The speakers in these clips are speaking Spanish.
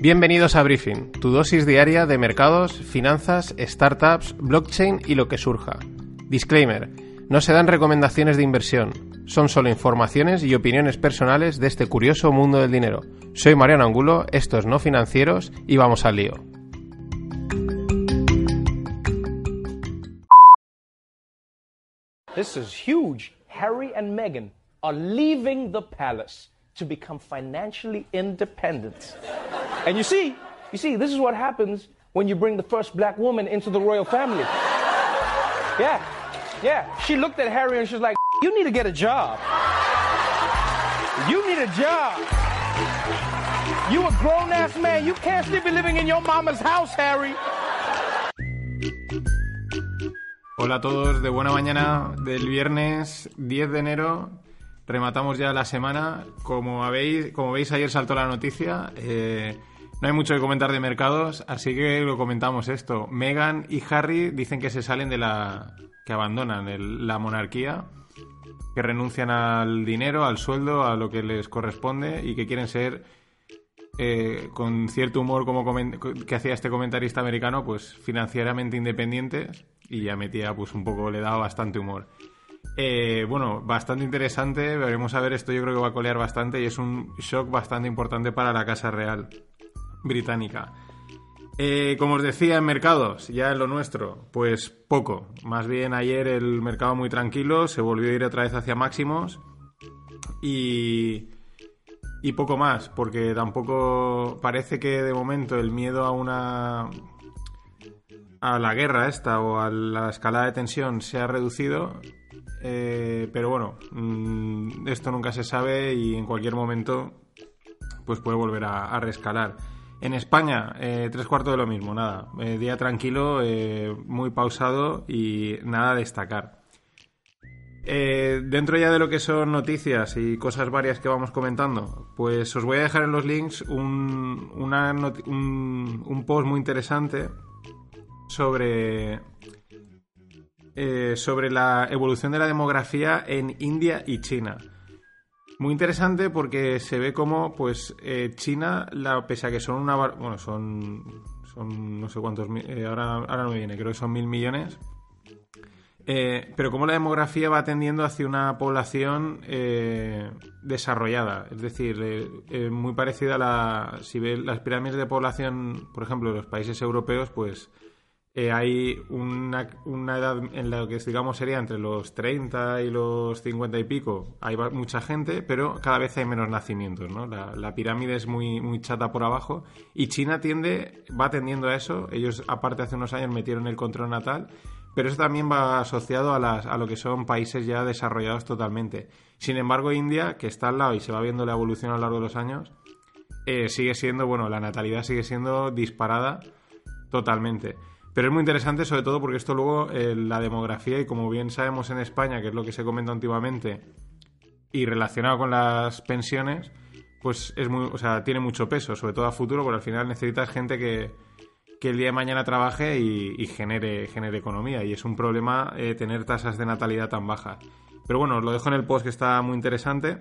Bienvenidos a Briefing, tu dosis diaria de mercados, finanzas, startups, blockchain y lo que surja. Disclaimer, no se dan recomendaciones de inversión, son solo informaciones y opiniones personales de este curioso mundo del dinero. Soy Mariano Angulo, esto es No Financieros y vamos al lío. This is huge. Harry and Meghan are leaving the palace to become financially independent. And you see, you see, this is what happens when you bring the first black woman into the royal family. Yeah, yeah. She looked at Harry and she's like, You need to get a job. You need a job. You a grown ass man. You can't still be living in your mama's house, Harry. Hola a todos, de buena mañana del viernes 10 de enero. Rematamos ya la semana. Como, habéis, como veis, ayer saltó la noticia. Eh, no hay mucho que comentar de mercados, así que lo comentamos esto. Meghan y Harry dicen que se salen de la. que abandonan la monarquía, que renuncian al dinero, al sueldo, a lo que les corresponde y que quieren ser. eh, con cierto humor como que hacía este comentarista americano, pues financieramente independientes y ya metía pues un poco, le daba bastante humor. Eh, bueno, bastante interesante, veremos a ver, esto yo creo que va a colear bastante y es un shock bastante importante para la Casa Real británica. Eh, como os decía, en mercados, ya en lo nuestro, pues poco. Más bien ayer el mercado muy tranquilo, se volvió a ir otra vez hacia máximos y, poco más, porque tampoco parece que de momento el miedo a una a la guerra esta o a la escalada de tensión se ha reducido, eh, pero bueno, mm, esto nunca se sabe y en cualquier momento pues puede volver a, a reescalar. En España, eh, tres cuartos de lo mismo, nada. Eh, día tranquilo, eh, muy pausado y nada a destacar. Dentro ya de lo que son noticias y cosas varias que vamos comentando, pues os voy a dejar en los links un, un, un post muy interesante sobre, sobre la evolución de la demografía en India y China. Muy interesante porque se ve como, pues, eh, China, la, pese a que son una... Bueno, son... Son no sé cuántos... eh, ahora, ahora no me viene, creo que son mil millones. Eh, pero como la demografía va tendiendo hacia una población eh, desarrollada, es decir, eh, eh, muy parecida a la... Si ves las pirámides de población, por ejemplo, de los países europeos, pues eh, hay una, una edad en la que digamos sería entre los 30 y los 50 y pico, hay mucha gente, pero cada vez hay menos nacimientos, ¿no? La, la pirámide es muy, muy chata por abajo y China tiende, va tendiendo a eso, ellos aparte hace unos años metieron el control natal, pero eso también va asociado a, las, a lo que son países ya desarrollados totalmente. Sin embargo, India, que está al lado y se va viendo la evolución a lo largo de los años, eh, sigue siendo, bueno, la natalidad sigue siendo disparada totalmente. Pero es muy interesante, sobre todo porque esto luego, eh, la demografía, y como bien sabemos en España, que es lo que se comenta antiguamente, y relacionado con las pensiones, pues es muy, o sea, tiene mucho peso, sobre todo a futuro, porque al final necesitas gente que, que el día de mañana trabaje y, genere, genere economía. Y es un problema eh, tener tasas de natalidad tan bajas. Pero bueno, os lo dejo en el post que está muy interesante.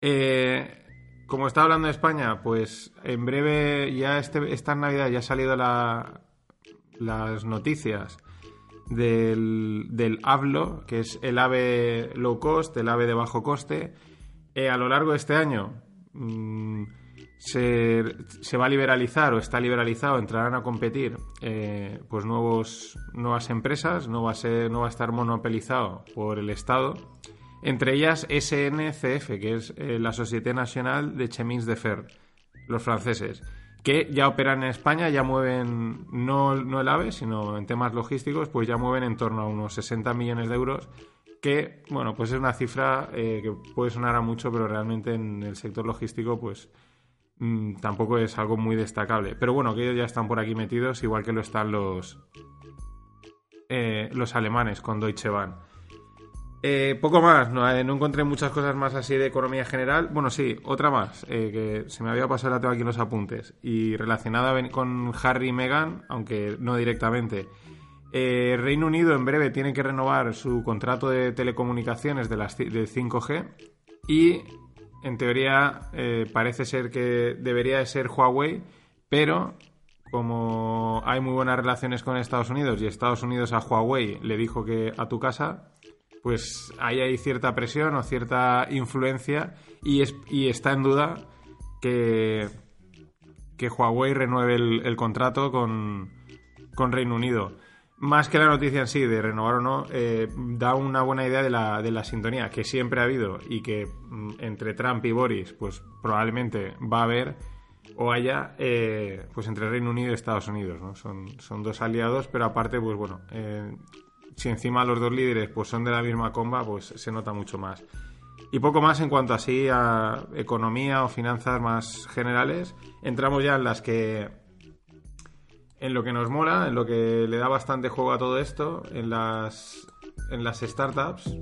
Eh, como estaba hablando de España, pues en breve, ya este, esta Navidad ya ha salido la- las noticias del, del AVLO, que es el ave low cost, el ave de bajo coste. Eh, a lo largo de este año mm, se, se va a liberalizar o está liberalizado, entrarán a competir eh, pues nuevos, nuevas empresas, no va, a ser, no va a estar monopolizado por el Estado. Entre ellas SNCF, que es eh, la Société Nationale de Chemins de Fer, los franceses, que ya operan en España, ya mueven no, no el AVE, sino en temas logísticos, pues ya mueven en torno a unos 60 millones de euros, que, bueno, pues es una cifra eh, que puede sonar a mucho, pero realmente en el sector logístico, pues mm, tampoco es algo muy destacable. Pero bueno, que ellos ya están por aquí metidos, igual que lo están los, eh, los alemanes con Deutsche Bahn. Eh, poco más, no, no, encontré muchas cosas más así de economía general. Bueno, sí, otra más, que se me había pasado la tengo aquí en los apuntes. Y relacionada con Harry y Meghan, aunque no directamente. Eh, Reino Unido en breve tiene que renovar su contrato de telecomunicaciones de las, del 5G y en teoría eh, parece ser que debería de ser Huawei, pero como hay muy buenas relaciones con Estados Unidos y Estados Unidos a Huawei le dijo que a tu casa, pues ahí hay cierta presión o cierta influencia y, está en duda que, que Huawei renueve el, contrato con, con Reino Unido más que la noticia en sí de renovar o no, eh, da una buena idea de la, de la, sintonía que siempre ha habido y que mm, entre Trump y Boris, pues probablemente va a haber o haya, eh, pues entre Reino Unido y Estados Unidos, ¿no? Son, son dos aliados, pero aparte, pues bueno, eh, si encima los dos líderes pues son de la misma comba, pues se nota mucho más. Y poco más en cuanto así a economía o finanzas más generales. Entramos ya en las que en lo que nos mola, en lo que le da bastante juego a todo esto, en las, en las startups.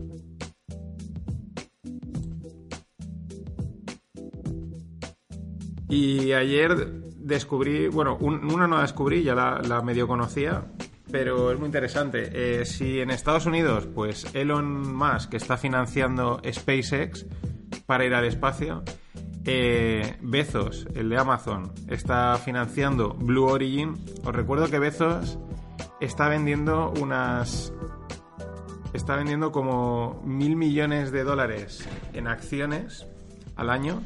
Y ayer descubrí, bueno, una no la descubrí, ya la, medio conocía, pero es muy interesante. Eh, si en Estados Unidos, pues Elon Musk está financiando SpaceX para ir al espacio, eh, Bezos, el de Amazon, está financiando Blue Origin. Os recuerdo que Bezos está vendiendo unas. Está vendiendo como mil millones de dólares en acciones al año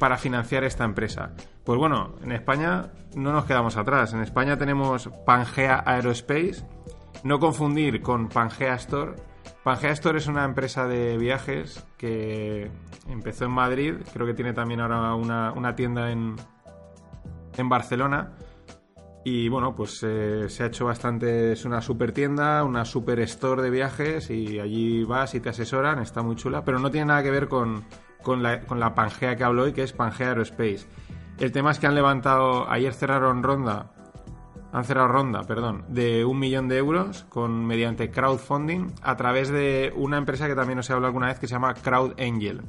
para financiar esta empresa. Pues bueno, en España no nos quedamos atrás. En España tenemos Pangea Aerospace, no confundir con Pangea Store Pangea Store es una empresa de viajes que empezó en Madrid, creo que tiene también ahora una, tienda en, en Barcelona. Y bueno, pues eh, se ha hecho bastante, es una super tienda, una super store de viajes y allí vas y te asesoran, está muy chula, pero no tiene nada que ver con, la, con la Pangea que hablo hoy, que es Pangea Aerospace. El tema es que han levantado, ayer cerraron ronda han cerrado ronda, perdón, de un millón de euros con mediante crowdfunding a través de una empresa que también os he hablado alguna vez que se llama Crowd Angel.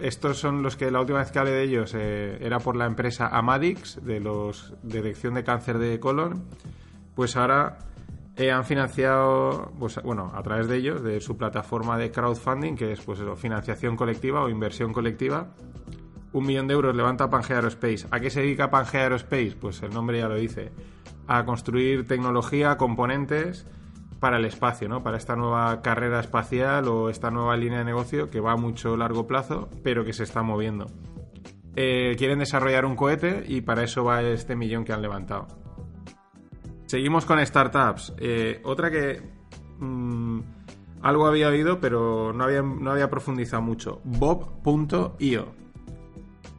Estos son los que la última vez que hablé de ellos eh, era por la empresa Amadix de los detección de cáncer de colon. Pues ahora eh, han financiado, pues, bueno, a través de ellos, de su plataforma de crowdfunding, que es pues financiación colectiva o inversión colectiva, un millón de euros levanta Pangea Aerospace. ¿A qué se dedica Pangea Aerospace? Pues el nombre ya lo dice. A construir tecnología, componentes para el espacio, ¿no? Para esta nueva carrera espacial o esta nueva línea de negocio que va a mucho largo plazo, pero que se está moviendo. Eh, quieren desarrollar un cohete y para eso va este millón que han levantado. Seguimos con startups. Eh, otra que mm, algo había oído, pero no había, no había profundizado mucho. Bob.io.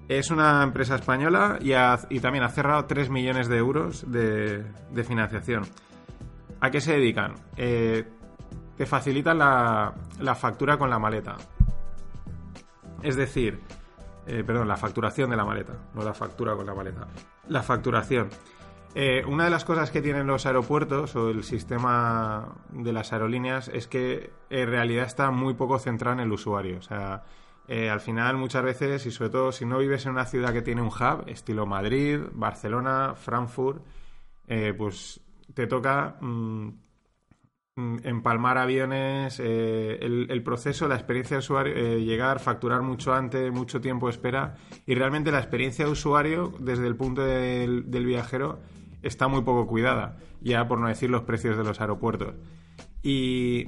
Es una empresa española y, también ha cerrado 3 millones de euros de, financiación. ¿A qué se dedican? Eh, te facilitan la, factura con la maleta. Es decir, eh, perdón, la facturación de la maleta, no la factura con la maleta. La facturación. Eh, una de las cosas que tienen los aeropuertos o el sistema de las aerolíneas es que en realidad está muy poco centrado en el usuario. O sea, eh, al final muchas veces, y sobre todo si no vives en una ciudad que tiene un hub, estilo Madrid, Barcelona, Frankfurt, eh, pues te toca mm, mm, empalmar aviones, eh, el, proceso, la experiencia de usuario, llegar, facturar mucho antes, mucho tiempo de espera, y realmente la experiencia de usuario desde el punto del, del viajero está muy poco cuidada, ya por no decir los precios de los aeropuertos. Y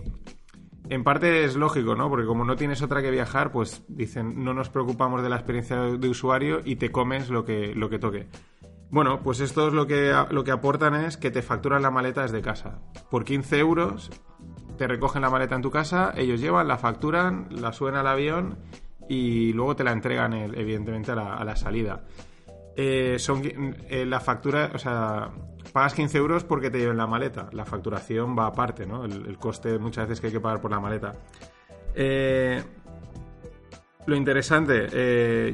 en parte es lógico, ¿no? Porque como no tienes otra que viajar, pues dicen, no nos preocupamos de la experiencia de usuario y te comes lo que, lo que toque. Bueno, pues esto es lo que, lo que aportan es que te facturan la maleta desde casa. Por 15 euros te recogen la maleta en tu casa, ellos llevan, la facturan, la suben al avión y luego te la entregan, evidentemente, a la, salida. Eh, son eh, la factura, o sea, pagas 15 euros porque te lleven la maleta. La facturación va aparte, ¿no? El, coste muchas veces que hay que pagar por la maleta. Eh, lo interesante,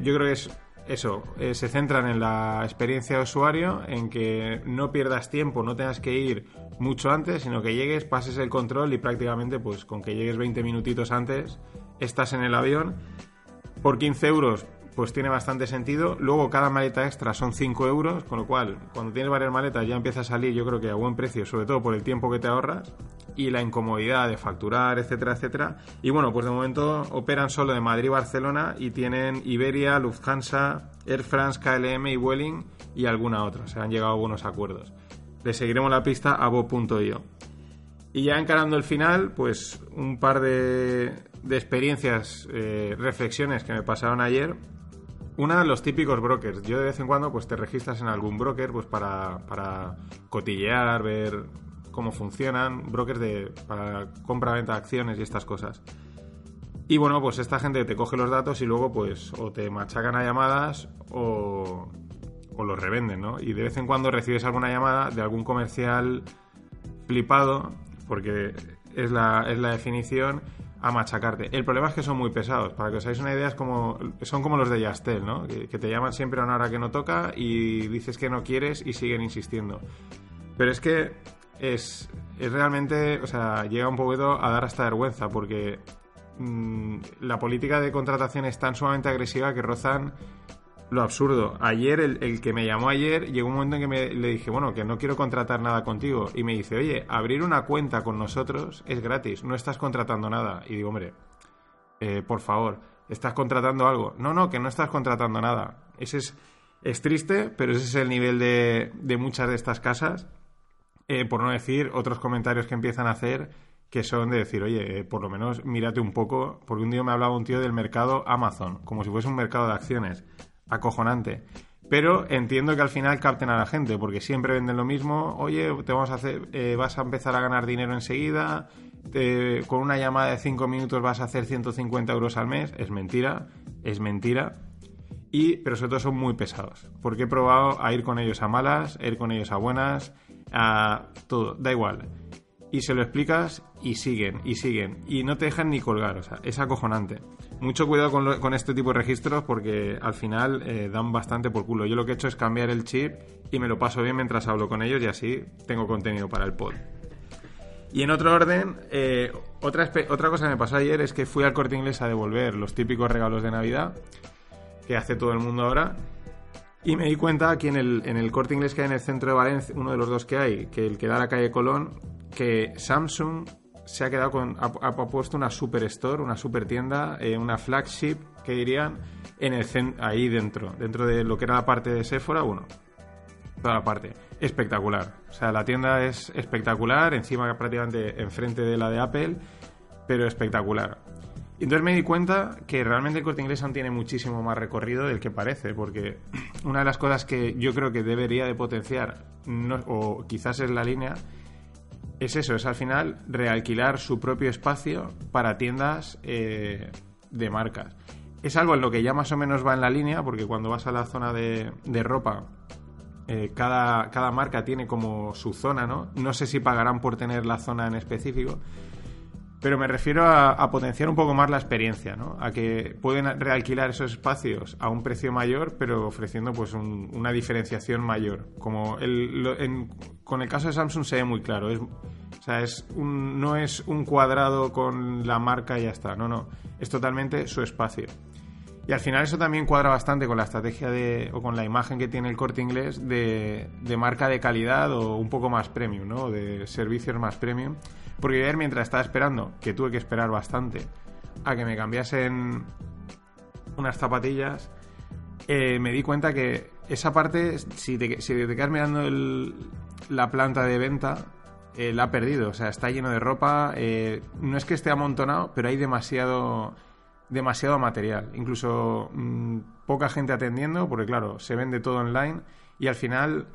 yo creo que es eso, se centran en la experiencia de usuario, en que no pierdas tiempo, no tengas que ir mucho antes, sino que llegues, pases el control y prácticamente, pues con que llegues 20 minutitos antes, estás en el avión. Por 15 euros pues tiene bastante sentido. Luego cada maleta extra son 5 euros, con lo cual cuando tienes varias maletas ya empieza a salir yo creo que a buen precio, sobre todo por el tiempo que te ahorras y la incomodidad de facturar, etcétera, etcétera. Y bueno, pues de momento operan solo de Madrid Barcelona y tienen Iberia, Lufthansa, Air France, KLM y Vueling y alguna otra. Se han llegado a buenos acuerdos. Le seguiremos la pista a bo.io. Y ya encarando el final, pues un par de, experiencias, eh, reflexiones que me pasaron ayer una, los típicos brokers. Yo de vez en cuando pues te registras en algún broker pues para, para cotillear, ver cómo funcionan, brokers de, para compra-venta de acciones y estas cosas. Y bueno, pues esta gente te coge los datos y luego pues o te machacan a llamadas o, o los revenden, ¿no? Y de vez en cuando recibes alguna llamada de algún comercial flipado, porque es la, es la definición, a machacarte. El problema es que son muy pesados. Para que os hagáis una idea, es como, son como los de Yastel, ¿no? Que, te llaman siempre a una hora que no toca y dices que no quieres y siguen insistiendo. Pero es que es, es realmente, o sea, llega un poquito a dar hasta vergüenza porque mm, la política de contratación es tan sumamente agresiva que rozan lo absurdo. Ayer, el, que me llamó ayer, llegó un momento en que me, le dije, bueno, que no quiero contratar nada contigo. Y me dice, oye, abrir una cuenta con nosotros es gratis, no estás contratando nada. Y digo, hombre, eh, por favor, ¿estás contratando algo? No, no, que no estás contratando nada. Ese es, es triste, pero ese es el nivel de, de muchas de estas casas. Eh, por no decir otros comentarios que empiezan a hacer que son de decir, oye, eh, por lo menos mírate un poco, porque un día me hablaba un tío del mercado Amazon, como si fuese un mercado de acciones acojonante. Pero entiendo que al final capten a la gente, porque siempre venden lo mismo. Oye, te vamos a hacer, eh, vas a empezar a ganar dinero enseguida. con una llamada de 5 minutos vas a hacer 150 euros al mes. Es mentira, es mentira. Y, pero sobre todo son muy pesados. Porque he probado a ir con ellos a malas, a ir con ellos a buenas, a todo, da igual y se lo explicas y siguen, y siguen, y no te dejan ni colgar, o sea, es acojonante. Mucho cuidado con, este tipo de registros porque al final eh, dan bastante por culo. Yo lo que he hecho es cambiar el chip y me lo paso bien mientras hablo con ellos y así tengo contenido para el pod. Y en otro orden, eh, otra, otra cosa que me pasó ayer es que fui al corte inglés a devolver los típicos regalos de Navidad que hace todo el mundo ahora. Y me di cuenta aquí en el, en el corte inglés que hay en el centro de Valencia, uno de los dos que hay, que el que da a la calle Colón, que Samsung se ha quedado con. Ha, puesto una super store, una super tienda, eh, una flagship, que dirían, en el ahí dentro, dentro de lo que era la parte de Sephora, bueno, toda la parte. Espectacular. O sea, la tienda es espectacular, encima prácticamente enfrente de la de Apple, pero espectacular. Entonces me di cuenta que realmente el corte inglés tiene muchísimo más recorrido del que parece, porque una de las cosas que yo creo que debería de potenciar, o quizás es la línea, es eso, es al final realquilar su propio espacio para tiendas eh, de marcas. Es algo en lo que ya más o menos va en la línea, porque cuando vas a la zona de, ropa, eh, cada, cada, marca tiene como su zona, ¿no? No sé si pagarán por tener la zona en específico, pero me refiero a, potenciar un poco más la experiencia, ¿no? A que pueden realquilar esos espacios a un precio mayor, pero ofreciendo pues una diferenciación mayor. Como el, con el caso de Samsung se ve muy claro. O sea, es no es un cuadrado con la marca y ya está. No, no. Es totalmente su espacio. Y al final eso también cuadra bastante con la estrategia de, o con la imagen que tiene el corte inglés de, de marca de calidad o un poco más premium, ¿no? De servicios más premium porque ayer mientras estaba esperando, que tuve que esperar bastante, a que me cambiasen unas zapatillas, eh, me di cuenta que esa parte, si te, si te quedas mirando la planta de venta, eh, la ha perdido. O sea, está lleno de ropa. Eh, no es que esté amontonado, pero hay demasiado, demasiado material. Incluso mm, poca gente atendiendo, porque claro, se vende todo online y al final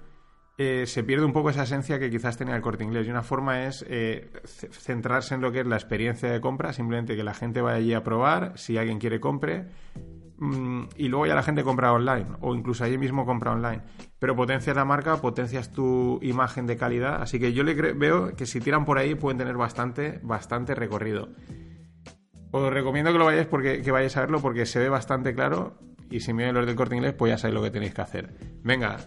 eh, se pierde un poco esa esencia que quizás tenía el corte inglés. Y una forma es eh, centrarse en lo que es la experiencia de compra, simplemente que la gente vaya allí a probar, si alguien quiere compre, mm, y luego ya la gente compra online o incluso allí mismo compra online. Pero potencias la marca, potencias tu imagen de calidad, así que yo le veo que si tiran por ahí pueden tener bastante, bastante recorrido. Os recomiendo que lo vayáis porque que vayáis a verlo porque se ve bastante claro y si miráis los del corte inglés pues ya sabéis lo que tenéis que hacer. Venga,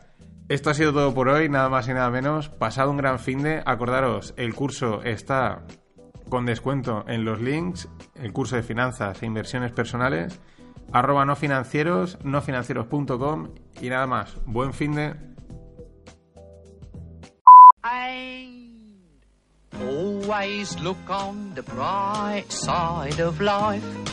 esto ha sido todo por hoy, nada más y nada menos. Pasado un gran fin de, acordaros, el curso está con descuento en los links, el curso de finanzas e inversiones personales, arroba no financieros, nofinancieros.com y nada más. Buen fin de... Bright side of life.